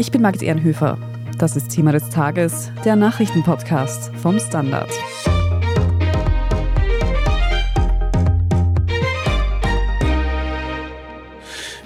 Ich bin Margit Ehrenhöfer. Das ist Thema des Tages, der Nachrichtenpodcast vom Standard.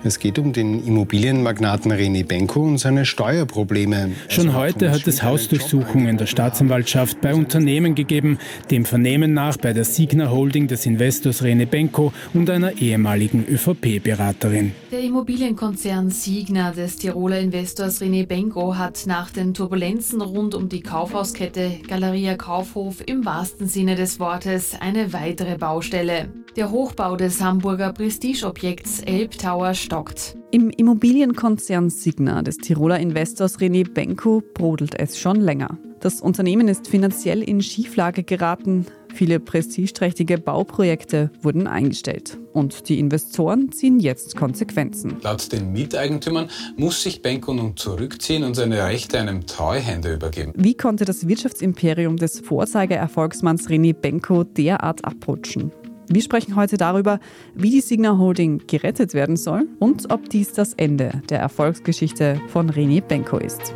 Es geht um den Immobilienmagnaten René Benko und seine Steuerprobleme. Schon heute hat es Hausdurchsuchungen der Staatsanwaltschaft bei Unternehmen gegeben, dem Vernehmen nach bei der Signa Holding des Investors René Benko und einer ehemaligen ÖVP-Beraterin. Der Immobilienkonzern Signa des Tiroler Investors René Benko hat nach den Turbulenzen rund um die Kaufhauskette Galeria Kaufhof im wahrsten Sinne des Wortes eine weitere Baustelle. Der Hochbau des Hamburger Prestigeobjekts Elbtower stockt. Im Immobilienkonzern Signa des Tiroler Investors René Benko brodelt es schon länger. Das Unternehmen ist finanziell in Schieflage geraten. Viele prestigeträchtige Bauprojekte wurden eingestellt. Und die Investoren ziehen jetzt Konsequenzen. Laut den Miteigentümern muss sich Benko nun zurückziehen und seine Rechte einem Treuhänder übergeben. Wie konnte das Wirtschaftsimperium des Vorzeigeerfolgsmanns René Benko derart abrutschen? Wir sprechen heute darüber, wie die Signa Holding gerettet werden soll und ob dies das Ende der Erfolgsgeschichte von René Benko ist.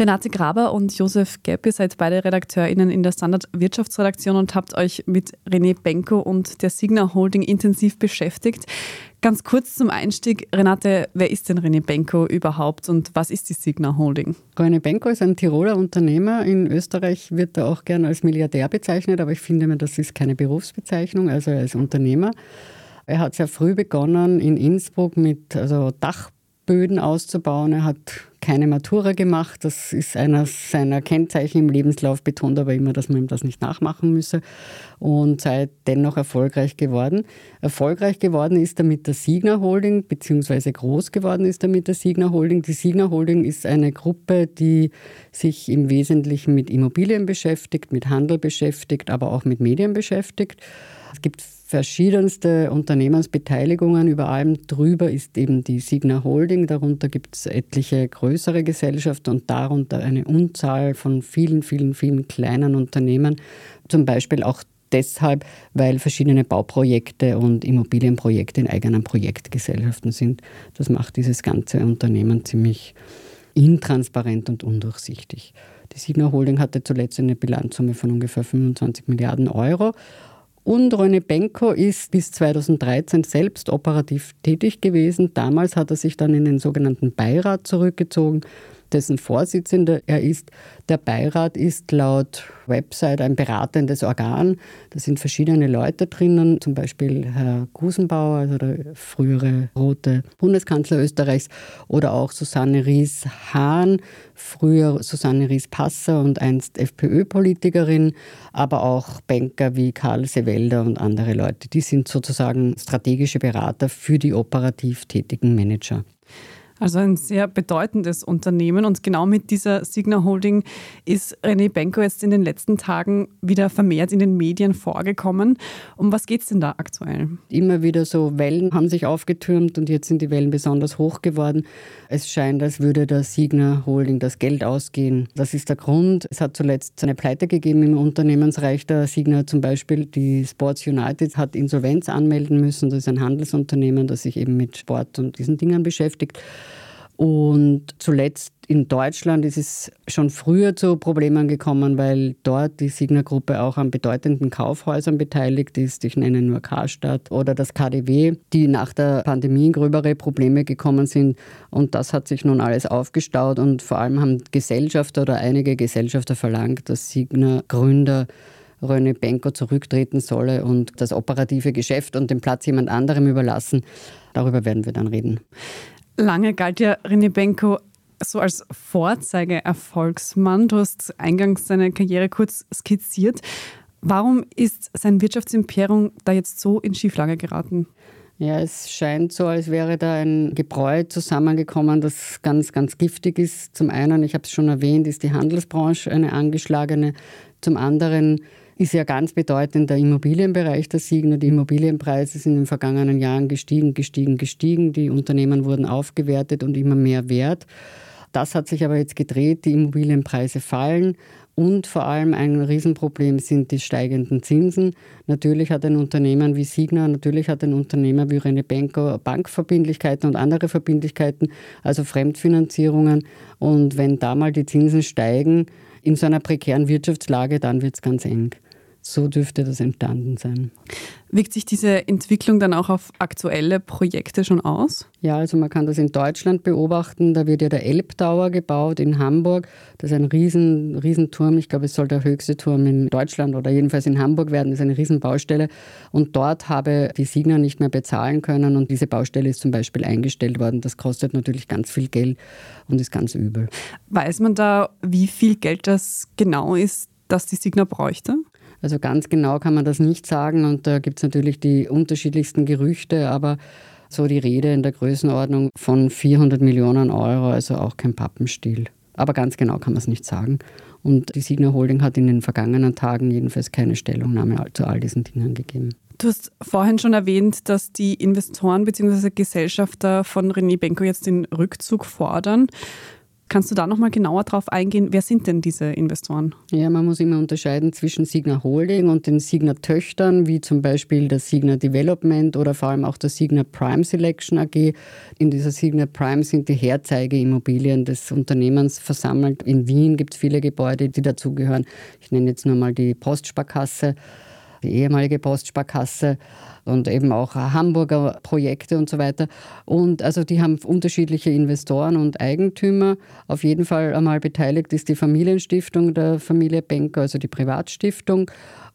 Renate Graber und Josef Gepp, ihr seid beide RedakteurInnen in der Standard Wirtschaftsredaktion und habt euch mit René Benko und der Signa Holding intensiv beschäftigt. Ganz kurz zum Einstieg, Renate, wer ist denn René Benko überhaupt und was ist die Signa Holding? René Benko ist ein Tiroler Unternehmer. In Österreich wird er auch gern als Milliardär bezeichnet, aber ich finde, das ist keine Berufsbezeichnung, also er ist Unternehmer. Er hat sehr früh begonnen in Innsbruck mit also Dach Böden auszubauen. Er hat keine Matura gemacht. Das ist einer seiner Kennzeichen im Lebenslauf, betont aber immer, dass man ihm das nicht nachmachen müsse und sei dennoch erfolgreich geworden. Erfolgreich geworden ist er mit der Signa Holding, beziehungsweise groß geworden ist er mit der Signa Holding. Die Signa Holding ist eine Gruppe, die sich im Wesentlichen mit Immobilien beschäftigt, mit Handel beschäftigt, aber auch mit Medien beschäftigt. Es gibt verschiedenste Unternehmensbeteiligungen. Über allem drüber ist eben die Signa Holding. Darunter gibt es etliche größere Gesellschaften und darunter eine Unzahl von vielen, vielen, vielen kleinen Unternehmen. Zum Beispiel auch deshalb, weil verschiedene Bauprojekte und Immobilienprojekte in eigenen Projektgesellschaften sind. Das macht dieses ganze Unternehmen ziemlich intransparent und undurchsichtig. Die Signa Holding hatte zuletzt eine Bilanzsumme von ungefähr 25 Milliarden Euro und René Benko ist bis 2013 selbst operativ tätig gewesen. Damals hat er sich dann in den sogenannten Beirat zurückgezogen dessen Vorsitzender er ist. Der Beirat ist laut Website ein beratendes Organ. Da sind verschiedene Leute drinnen, zum Beispiel Herr Gusenbauer, also der frühere rote Bundeskanzler Österreichs, oder auch Susanne Ries-Hahn, früher Susanne Ries-Passer und einst FPÖ-Politikerin, aber auch Banker wie Karl Sewelder und andere Leute. Die sind sozusagen strategische Berater für die operativ tätigen Manager. Also ein sehr bedeutendes Unternehmen und genau mit dieser Signa Holding ist René Benko jetzt in den letzten Tagen wieder vermehrt in den Medien vorgekommen. Um was geht es denn da aktuell? Immer wieder so Wellen haben sich aufgetürmt und jetzt sind die Wellen besonders hoch geworden. Es scheint, als würde der Signa Holding das Geld ausgehen. Das ist der Grund. Es hat zuletzt eine Pleite gegeben im Unternehmensreich der Signa zum Beispiel. Die Sports United hat Insolvenz anmelden müssen. Das ist ein Handelsunternehmen, das sich eben mit Sport und diesen Dingen beschäftigt. Und zuletzt in Deutschland ist es schon früher zu Problemen gekommen, weil dort die Signa-Gruppe auch an bedeutenden Kaufhäusern beteiligt ist. Ich nenne nur Karstadt oder das KDW, die nach der Pandemie in gröbere Probleme gekommen sind. Und das hat sich nun alles aufgestaut und vor allem haben Gesellschafter oder einige Gesellschafter verlangt, dass Signa-Gründer René Benko zurücktreten solle und das operative Geschäft und den Platz jemand anderem überlassen. Darüber werden wir dann reden. Lange galt ja René Benko so als Vorzeige-Erfolgsmann. Du hast eingangs seine Karriere kurz skizziert. Warum ist sein Wirtschaftsimperium da jetzt so in Schieflage geraten? Ja, es scheint so, als wäre da ein Gebräu zusammengekommen, das ganz, ganz giftig ist. Zum einen, ich habe es schon erwähnt, ist die Handelsbranche eine angeschlagene. Zum anderen ist ja ganz bedeutend der Immobilienbereich der Signer. Die Immobilienpreise sind in den vergangenen Jahren gestiegen, gestiegen, gestiegen. Die Unternehmen wurden aufgewertet und immer mehr wert. Das hat sich aber jetzt gedreht, die Immobilienpreise fallen. Und vor allem ein Riesenproblem sind die steigenden Zinsen. Natürlich hat ein Unternehmen wie Signa, natürlich hat ein Unternehmer wie René Benko Bankverbindlichkeiten und andere Verbindlichkeiten, also Fremdfinanzierungen. Und wenn da mal die Zinsen steigen in so einer prekären Wirtschaftslage, dann wird es ganz eng. So dürfte das entstanden sein. Wirkt sich diese Entwicklung dann auch auf aktuelle Projekte schon aus? Ja, also man kann das in Deutschland beobachten. Da wird ja der Elbtower gebaut in Hamburg. Das ist ein riesen, Riesenturm. Ich glaube, es soll der höchste Turm in Deutschland oder jedenfalls in Hamburg werden. Das ist eine Riesenbaustelle. Und dort habe die Signa nicht mehr bezahlen können und diese Baustelle ist zum Beispiel eingestellt worden. Das kostet natürlich ganz viel Geld und ist ganz übel. Weiß man da, wie viel Geld das genau ist, das die Signa bräuchte? Also ganz genau kann man das nicht sagen und da gibt es natürlich die unterschiedlichsten Gerüchte, aber so die Rede in der Größenordnung von 400 Millionen Euro, also auch kein Pappenstiel. Aber ganz genau kann man es nicht sagen. Und die Signa Holding hat in den vergangenen Tagen jedenfalls keine Stellungnahme zu all diesen Dingen gegeben. Du hast vorhin schon erwähnt, dass die Investoren bzw. Gesellschafter von René Benko jetzt den Rückzug fordern. Kannst du da nochmal genauer drauf eingehen? Wer sind denn diese Investoren? Ja, man muss immer unterscheiden zwischen Signa Holding und den Signa Töchtern, wie zum Beispiel der Signa Development oder vor allem auch der Signa Prime Selection AG. In dieser Signa Prime sind die Herzeigeimmobilien des Unternehmens versammelt. In Wien gibt es viele Gebäude, die dazugehören. Ich nenne jetzt nur mal die Postsparkasse die ehemalige Postsparkasse und eben auch Hamburger Projekte und so weiter. Und also die haben unterschiedliche Investoren und Eigentümer. Auf jeden Fall einmal beteiligt ist die Familienstiftung der Familie Benker, also die Privatstiftung.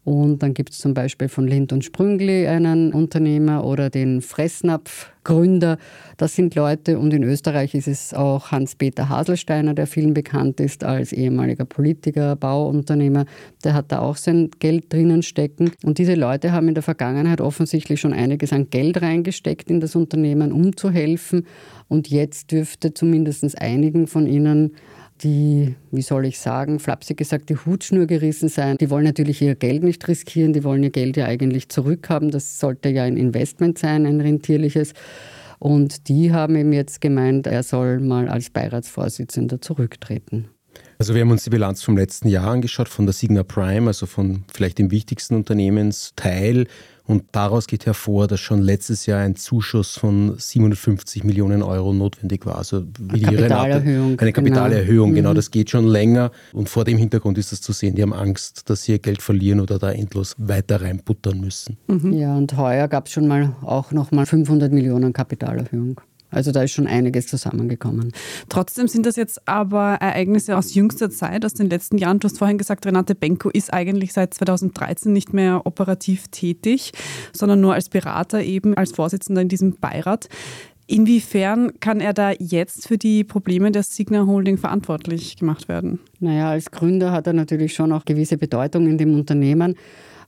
Und dann gibt es zum Beispiel von Lind und Sprüngli einen Unternehmer oder den Fressnapf-Gründer. Das sind Leute, und in Österreich ist es auch Hans-Peter Haselsteiner, der vielen bekannt ist als ehemaliger Politiker, Bauunternehmer. Der hat da auch sein Geld drinnen stecken. Und diese Leute haben in der Vergangenheit offensichtlich schon einiges an Geld reingesteckt in das Unternehmen, um zu helfen. Und jetzt dürfte zumindest einigen von ihnen die, wie soll ich sagen, flapsig gesagt, die Hutschnur gerissen sein. Die wollen natürlich ihr Geld nicht riskieren, die wollen ihr Geld ja eigentlich zurückhaben. Das sollte ja ein Investment sein, ein rentierliches. Und die haben ihm jetzt gemeint, er soll mal als Beiratsvorsitzender zurücktreten. Also wir haben uns die Bilanz vom letzten Jahr angeschaut, von der Signa Prime, also von vielleicht dem wichtigsten Unternehmensteil und daraus geht hervor, dass schon letztes Jahr ein Zuschuss von 750 Millionen Euro notwendig war. Also wie eine Kapitalerhöhung. Renate, eine Kapitalerhöhung, genau. genau. Das geht schon länger. Und vor dem Hintergrund ist das zu sehen. Die haben Angst, dass sie ihr Geld verlieren oder da endlos weiter reinbuttern müssen. Mhm. Ja, und heuer gab es schon mal auch noch mal 500 Millionen Kapitalerhöhung. Also da ist schon einiges zusammengekommen. Trotzdem sind das jetzt aber Ereignisse aus jüngster Zeit, aus den letzten Jahren. Du hast vorhin gesagt, Renate Benko ist eigentlich seit 2013 nicht mehr operativ tätig, sondern nur als Berater eben, als Vorsitzender in diesem Beirat. Inwiefern kann er da jetzt für die Probleme der Signa Holding verantwortlich gemacht werden? Naja, als Gründer hat er natürlich schon auch gewisse Bedeutung in dem Unternehmen.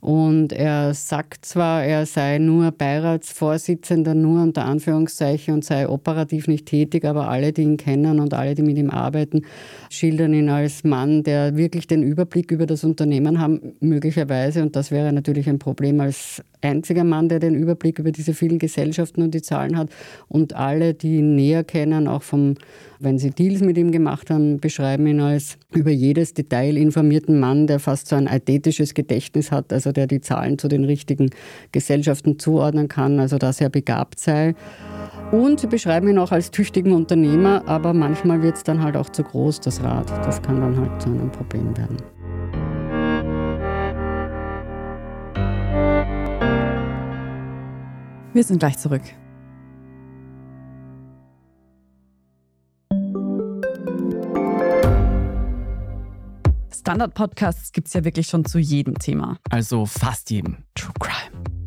Und er sagt zwar, er sei nur Beiratsvorsitzender, nur unter Anführungszeichen und sei operativ nicht tätig, aber alle, die ihn kennen und alle, die mit ihm arbeiten, schildern ihn als Mann, der wirklich den Überblick über das Unternehmen haben, möglicherweise. Und das wäre natürlich ein Problem als einziger Mann, der den Überblick über diese vielen Gesellschaften und die Zahlen hat. Und alle, die ihn näher kennen, auch vom wenn sie Deals mit ihm gemacht haben, beschreiben ihn als über jedes Detail informierten Mann, der fast so ein eidetisches Gedächtnis hat, also der die Zahlen zu den richtigen Gesellschaften zuordnen kann, also dass er begabt sei. Und sie beschreiben ihn auch als tüchtigen Unternehmer, aber manchmal wird es dann halt auch zu groß, das Rad. Das kann dann halt zu einem Problem werden. Wir sind gleich zurück. Standard-Podcasts gibt es ja wirklich schon zu jedem Thema. Also fast jedem. True Crime.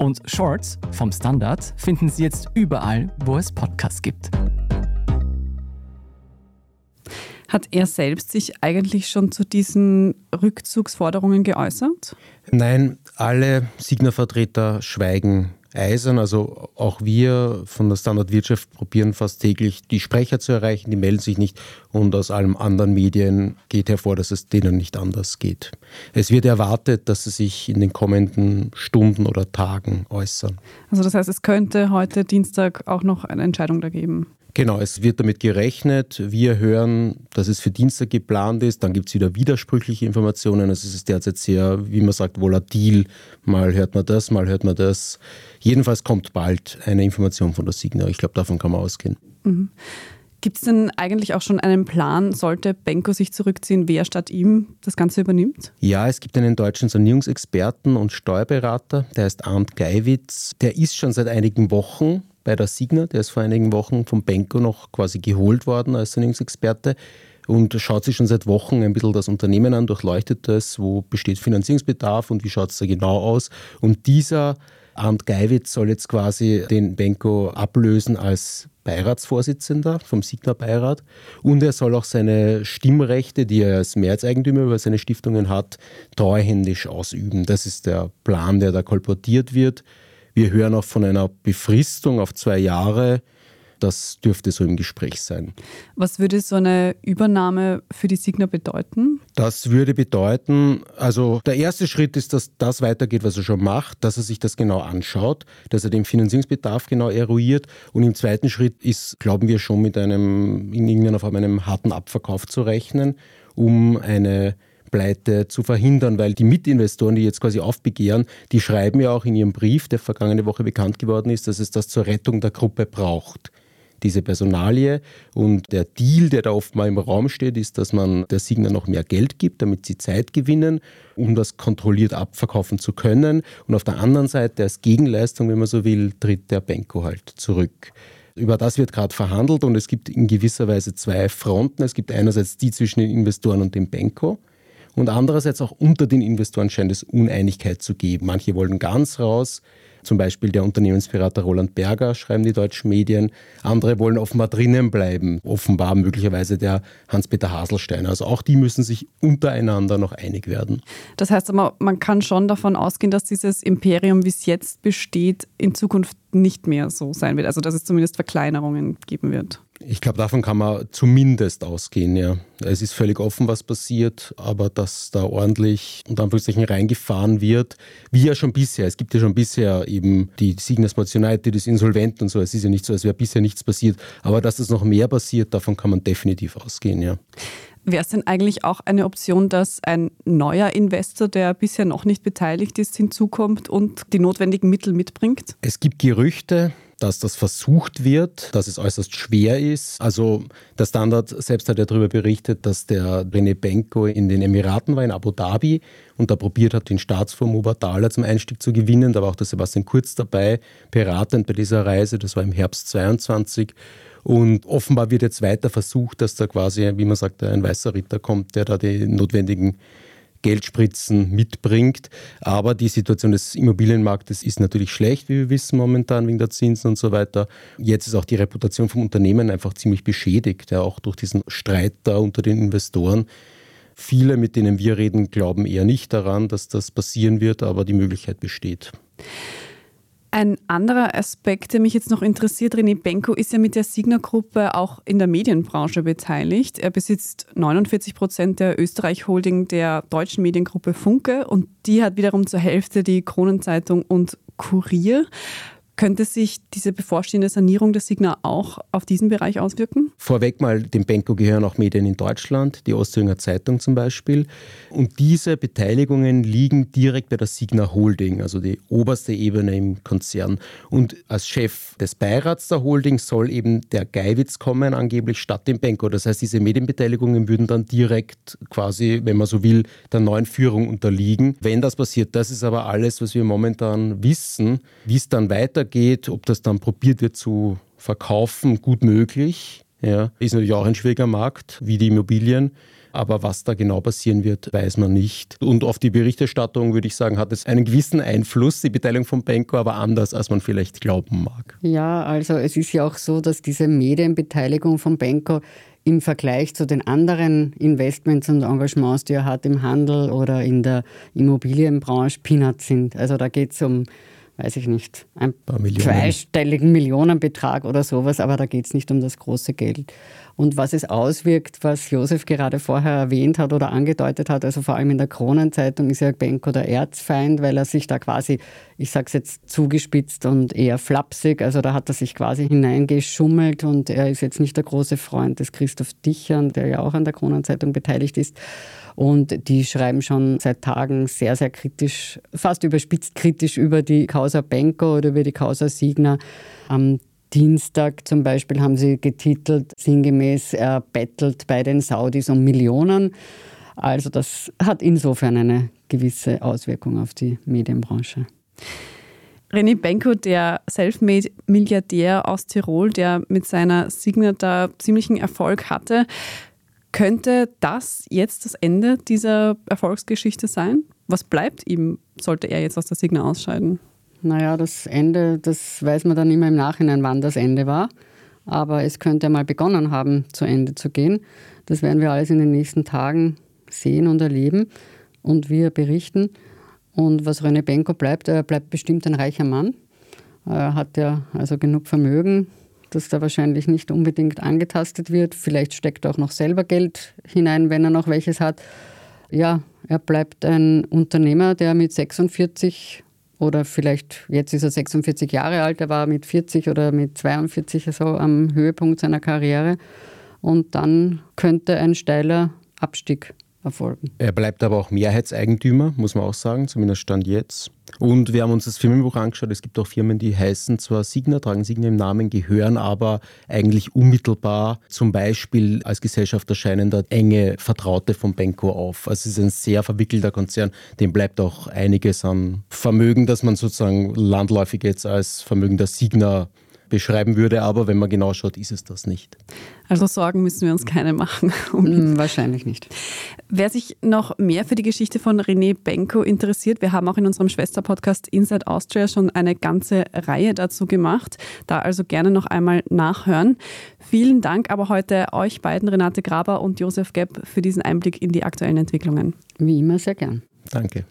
Und Shorts vom Standard finden Sie jetzt überall, wo es Podcasts gibt. Hat er selbst sich eigentlich schon zu diesen Rückzugsforderungen geäußert? Nein, alle Signer-Vertreter schweigen eisern. Also auch wir von der Standardwirtschaft probieren fast täglich die Sprecher zu erreichen, die melden sich nicht und aus allen anderen Medien geht hervor, dass es denen nicht anders geht. Es wird erwartet, dass sie sich in den kommenden Stunden oder Tagen äußern. Also das heißt, es könnte heute Dienstag auch noch eine Entscheidung da geben. Genau, es wird damit gerechnet. Wir hören, dass es für Dienstag geplant ist. Dann gibt es wieder widersprüchliche Informationen. Also es ist derzeit sehr, wie man sagt, volatil. Mal hört man das, mal hört man das. Jedenfalls kommt bald eine Information von der Signa. Ich glaube, davon kann man ausgehen. Mhm. Gibt es denn eigentlich auch schon einen Plan, sollte Benko sich zurückziehen, wer statt ihm das Ganze übernimmt? Ja, es gibt einen deutschen Sanierungsexperten und Steuerberater, der heißt Arndt Geiwitz. Der ist schon seit einigen Wochen bei der Signa. Der ist vor einigen Wochen vom Benko noch quasi geholt worden als Sanierungsexperte und schaut sich schon seit Wochen ein bisschen das Unternehmen an, durchleuchtet das, wo besteht Finanzierungsbedarf und wie schaut es da genau aus. Und dieser Arndt Geiwitz soll jetzt quasi den Benko ablösen als Beiratsvorsitzender vom Signa-Beirat und er soll auch seine Stimmrechte, die er als Mehrheitseigentümer über seine Stiftungen hat, treuhändisch ausüben. Das ist der Plan, der da kolportiert wird. Wir hören auch von einer Befristung auf zwei Jahre. Das dürfte so im Gespräch sein. Was würde so eine Übernahme für die Signa bedeuten? Das würde bedeuten, also der erste Schritt ist, dass das weitergeht, was er schon macht, dass er sich das genau anschaut, dass er den Finanzierungsbedarf genau eruiert. Und im zweiten Schritt ist, glauben wir schon, mit einem in irgendeiner Form einem harten Abverkauf zu rechnen, um eine Pleite zu verhindern, weil die Mitinvestoren, die jetzt quasi aufbegehren, die schreiben ja auch in ihrem Brief, der vergangene Woche bekannt geworden ist, dass es das zur Rettung der Gruppe braucht diese Personalie. Und der Deal, der da oft mal im Raum steht, ist, dass man der Signer noch mehr Geld gibt, damit sie Zeit gewinnen, um das kontrolliert abverkaufen zu können. Und auf der anderen Seite als Gegenleistung, wenn man so will, tritt der Benko halt zurück. Über das wird gerade verhandelt und es gibt in gewisser Weise zwei Fronten. Es gibt einerseits die zwischen den Investoren und dem Benko und andererseits auch unter den Investoren scheint es Uneinigkeit zu geben. Manche wollen ganz raus, zum Beispiel der Unternehmensberater Roland Berger, schreiben die deutschen Medien. Andere wollen offenbar drinnen bleiben. Offenbar möglicherweise der Hans-Peter Haselstein. Also auch die müssen sich untereinander noch einig werden. Das heißt aber, man kann schon davon ausgehen, dass dieses Imperium, wie es jetzt besteht, in Zukunft nicht mehr so sein wird. Also dass es zumindest Verkleinerungen geben wird. Ich glaube, davon kann man zumindest ausgehen, ja. Es ist völlig offen, was passiert, aber dass da ordentlich unter Anführungszeichen reingefahren wird, wie ja schon bisher. Es gibt ja schon bisher eben die Signas United, das Insolventen und so. Es ist ja nicht so, als wäre bisher nichts passiert. Aber dass das noch mehr passiert, davon kann man definitiv ausgehen, ja. Wäre es denn eigentlich auch eine Option, dass ein neuer Investor, der bisher noch nicht beteiligt ist, hinzukommt und die notwendigen Mittel mitbringt? Es gibt Gerüchte, dass das versucht wird, dass es äußerst schwer ist. Also der Standard selbst hat ja darüber berichtet, dass der René Benko in den Emiraten war, in Abu Dhabi, und da probiert hat, den Staatsfonds Mubadala zum Einstieg zu gewinnen. Da war auch der Sebastian Kurz dabei, beratend bei dieser Reise. Das war im Herbst 22. Und offenbar wird jetzt weiter versucht, dass da quasi, wie man sagt, ein weißer Ritter kommt, der da die notwendigen Geldspritzen mitbringt. Aber die Situation des Immobilienmarktes ist natürlich schlecht, wie wir wissen momentan wegen der Zinsen und so weiter. Jetzt ist auch die Reputation vom Unternehmen einfach ziemlich beschädigt, ja, auch durch diesen Streit da unter den Investoren. Viele, mit denen wir reden, glauben eher nicht daran, dass das passieren wird, aber die Möglichkeit besteht. Ein anderer Aspekt, der mich jetzt noch interessiert, René Benko ist ja mit der Signa-Gruppe auch in der Medienbranche beteiligt. Er besitzt 49 Prozent der Österreich-Holding der deutschen Mediengruppe Funke und die hat wiederum zur Hälfte die Kronenzeitung und Kurier. Könnte sich diese bevorstehende Sanierung der Signa auch auf diesen Bereich auswirken? Vorweg mal, dem Benko gehören auch Medien in Deutschland, die Ostthüringer Zeitung zum Beispiel. Und diese Beteiligungen liegen direkt bei der Signa Holding, also die oberste Ebene im Konzern. Und als Chef des Beirats der Holding soll eben der Geiwitz kommen, angeblich statt dem Benko. Das heißt, diese Medienbeteiligungen würden dann direkt quasi, wenn man so will, der neuen Führung unterliegen. Wenn das passiert, das ist aber alles, was wir momentan wissen. Wie es dann weitergeht, weitergeht, ob das dann probiert wird zu verkaufen, gut möglich. Ja, ist natürlich auch ein schwieriger Markt, wie die Immobilien. Aber was da genau passieren wird, weiß man nicht. Und auf die Berichterstattung, würde ich sagen, hat es einen gewissen Einfluss, die Beteiligung von Benko, aber anders, als man vielleicht glauben mag. Ja, also es ist ja auch so, dass diese Medienbeteiligung von Benko im Vergleich zu den anderen Investments und Engagements, die er hat im Handel oder in der Immobilienbranche, Peanuts sind. Also da geht es um weiß ich nicht, ein zweistelligen Millionenbetrag oder sowas, aber da geht es nicht um das große Geld. Und was es auswirkt, was Josef gerade vorher erwähnt hat oder angedeutet hat, also vor allem in der Kronenzeitung ist ja Benko der Erzfeind, weil er sich da quasi, ich sage es jetzt zugespitzt und eher flapsig, also da hat er sich quasi hineingeschummelt und er ist jetzt nicht der große Freund des Christoph Dichern, der ja auch an der Kronenzeitung beteiligt ist. Und die schreiben schon seit Tagen sehr, sehr kritisch, fast überspitzt kritisch über die Causa Benko oder über die Causa Signa. Am Dienstag zum Beispiel haben sie getitelt, sinngemäß, er bettelt bei den Saudis um Millionen. Also das hat insofern eine gewisse Auswirkung auf die Medienbranche. René Benko, der Selfmade-Milliardär aus Tirol, der mit seiner Signa da ziemlichen Erfolg hatte, könnte das jetzt das Ende dieser Erfolgsgeschichte sein? Was bleibt ihm, sollte er jetzt aus der Signa ausscheiden? Naja, das Ende, das weiß man dann immer im Nachhinein, wann das Ende war. Aber es könnte mal begonnen haben, zu Ende zu gehen. Das werden wir alles in den nächsten Tagen sehen und erleben und wir berichten. Und was René Benko bleibt, er bleibt bestimmt ein reicher Mann. Er hat ja also genug Vermögen, dass da wahrscheinlich nicht unbedingt angetastet wird. Vielleicht steckt er auch noch selber Geld hinein, wenn er noch welches hat. Ja, er bleibt ein Unternehmer, der mit 46 oder vielleicht, jetzt ist er 46 Jahre alt, er war mit 40 oder mit 42 so am Höhepunkt seiner Karriere. Und dann könnte ein steiler Abstieg erfolgen. Er bleibt aber auch Mehrheitseigentümer, muss man auch sagen, zumindest Stand jetzt. Und wir haben uns das Firmenbuch angeschaut. Es gibt auch Firmen, die heißen zwar Signa, tragen Signa im Namen, gehören aber eigentlich unmittelbar zum Beispiel als Gesellschaft erscheinender enge Vertraute von Benko auf. Also es ist ein sehr verwickelter Konzern, dem bleibt auch einiges an Vermögen, das man sozusagen landläufig jetzt als Vermögen der Signa beschreiben würde, aber wenn man genau schaut, ist es das nicht. Also Sorgen müssen wir uns keine machen. Mm, wahrscheinlich nicht. Wer sich noch mehr für die Geschichte von René Benko interessiert, wir haben auch in unserem Schwesterpodcast Inside Austria schon eine ganze Reihe dazu gemacht. Da also gerne noch einmal nachhören. Vielen Dank aber heute euch beiden, Renate Graber und Josef Gepp, für diesen Einblick in die aktuellen Entwicklungen. Wie immer sehr gern. Danke.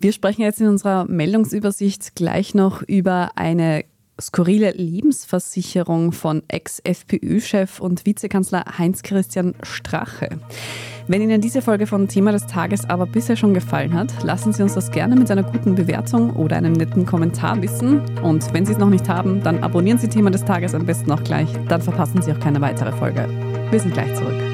Wir sprechen jetzt in unserer Meldungsübersicht gleich noch über eine skurrile Lebensversicherung von Ex-FPÖ-Chef und Vizekanzler Heinz-Christian Strache. Wenn Ihnen diese Folge von Thema des Tages aber bisher schon gefallen hat, lassen Sie uns das gerne mit einer guten Bewertung oder einem netten Kommentar wissen. Und wenn Sie es noch nicht haben, dann abonnieren Sie Thema des Tages am besten auch gleich. Dann verpassen Sie auch keine weitere Folge. Wir sind gleich zurück.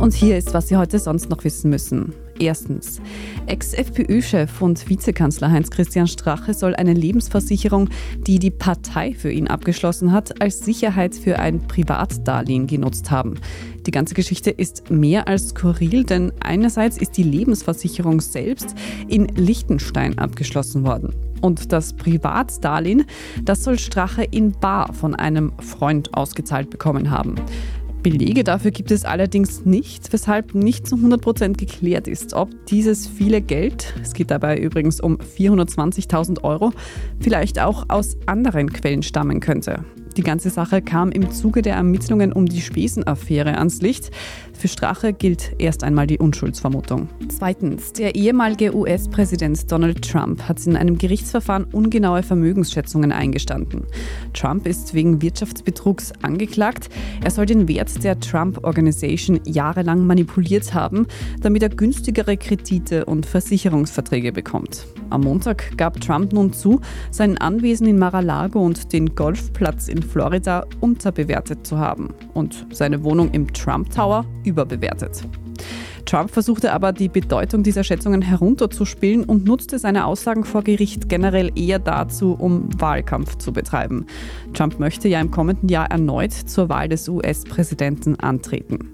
Und hier ist, was Sie heute sonst noch wissen müssen. Erstens. Ex-FPÖ-Chef und Vizekanzler Heinz-Christian Strache soll eine Lebensversicherung, die die Partei für ihn abgeschlossen hat, als Sicherheit für ein Privatdarlehen genutzt haben. Die ganze Geschichte ist mehr als skurril, denn einerseits ist die Lebensversicherung selbst in Liechtenstein abgeschlossen worden. Und das Privatdarlehen, das soll Strache in Bar von einem Freund ausgezahlt bekommen haben. Belege dafür gibt es allerdings nicht, weshalb nicht zu 100% geklärt ist, ob dieses viele Geld, es geht dabei übrigens um 420.000 Euro, vielleicht auch aus anderen Quellen stammen könnte. Die ganze Sache kam im Zuge der Ermittlungen um die Spesenaffäre ans Licht. Für Strache gilt erst einmal die Unschuldsvermutung. Zweitens, der ehemalige US-Präsident Donald Trump hat in einem Gerichtsverfahren ungenaue Vermögensschätzungen eingestanden. Trump ist wegen Wirtschaftsbetrugs angeklagt. Er soll den Wert der Trump Organization jahrelang manipuliert haben, damit er günstigere Kredite und Versicherungsverträge bekommt. Am Montag gab Trump nun zu, sein Anwesen in Mar-a-Lago und den Golfplatz in Florida unterbewertet zu haben und seine Wohnung im Trump Tower überbewertet. Trump versuchte aber, die Bedeutung dieser Schätzungen herunterzuspielen und nutzte seine Aussagen vor Gericht generell eher dazu, um Wahlkampf zu betreiben. Trump möchte ja im kommenden Jahr erneut zur Wahl des US-Präsidenten antreten.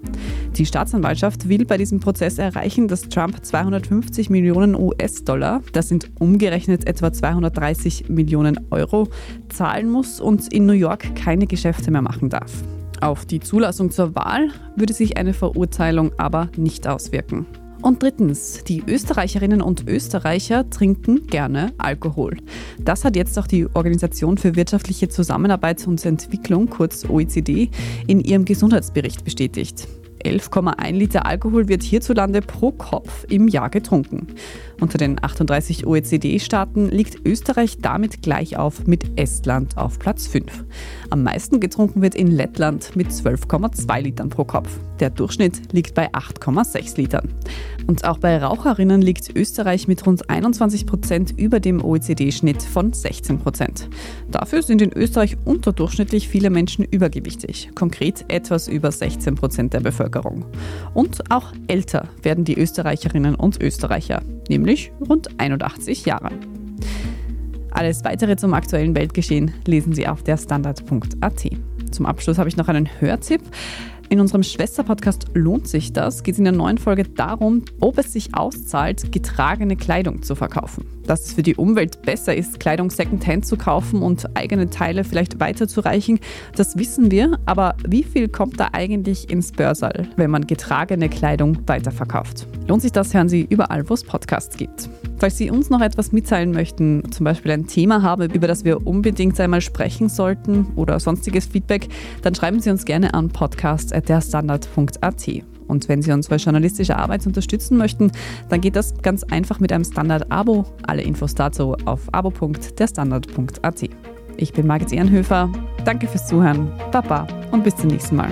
Die Staatsanwaltschaft will bei diesem Prozess erreichen, dass Trump 250 Millionen US-Dollar, das sind umgerechnet etwa 230 Millionen Euro, zahlen muss und in New York keine Geschäfte mehr machen darf. Auf die Zulassung zur Wahl würde sich eine Verurteilung aber nicht auswirken. Und drittens, die Österreicherinnen und Österreicher trinken gerne Alkohol. Das hat jetzt auch die Organisation für wirtschaftliche Zusammenarbeit und Entwicklung, kurz OECD, in ihrem Gesundheitsbericht bestätigt. 11,1 Liter Alkohol wird hierzulande pro Kopf im Jahr getrunken. Unter den 38 OECD-Staaten liegt Österreich damit gleich auf mit Estland auf Platz 5. Am meisten getrunken wird in Lettland mit 12,2 Litern pro Kopf. Der Durchschnitt liegt bei 8,6 Litern. Und auch bei Raucherinnen liegt Österreich mit rund 21 Prozent über dem OECD-Schnitt von 16 Prozent. Dafür sind in Österreich unterdurchschnittlich viele Menschen übergewichtig, konkret etwas über 16 Prozent der Bevölkerung. Und auch älter werden die Österreicherinnen und Österreicher, nämlich rund 81 Jahre. Alles weitere zum aktuellen Weltgeschehen lesen Sie auf der Standard.at. Zum Abschluss habe ich noch einen Hörtipp. In unserem Schwesterpodcast Lohnt sich das? geht es in der neuen Folge darum, ob es sich auszahlt, getragene Kleidung zu verkaufen. Dass es für die Umwelt besser ist, Kleidung secondhand zu kaufen und eigene Teile vielleicht weiterzureichen, das wissen wir. Aber wie viel kommt da eigentlich ins Börsal, wenn man getragene Kleidung weiterverkauft? Lohnt sich das, hören Sie überall, wo es Podcasts gibt. Falls Sie uns noch etwas mitteilen möchten, zum Beispiel ein Thema haben, über das wir unbedingt einmal sprechen sollten oder sonstiges Feedback, dann schreiben Sie uns gerne an podcast.derstandard.at. Und wenn Sie uns bei journalistischer Arbeit unterstützen möchten, dann geht das ganz einfach mit einem Standard-Abo. Alle Infos dazu auf abo.derstandard.at. Ich bin Margit Ehrenhöfer. Danke fürs Zuhören. Baba und bis zum nächsten Mal.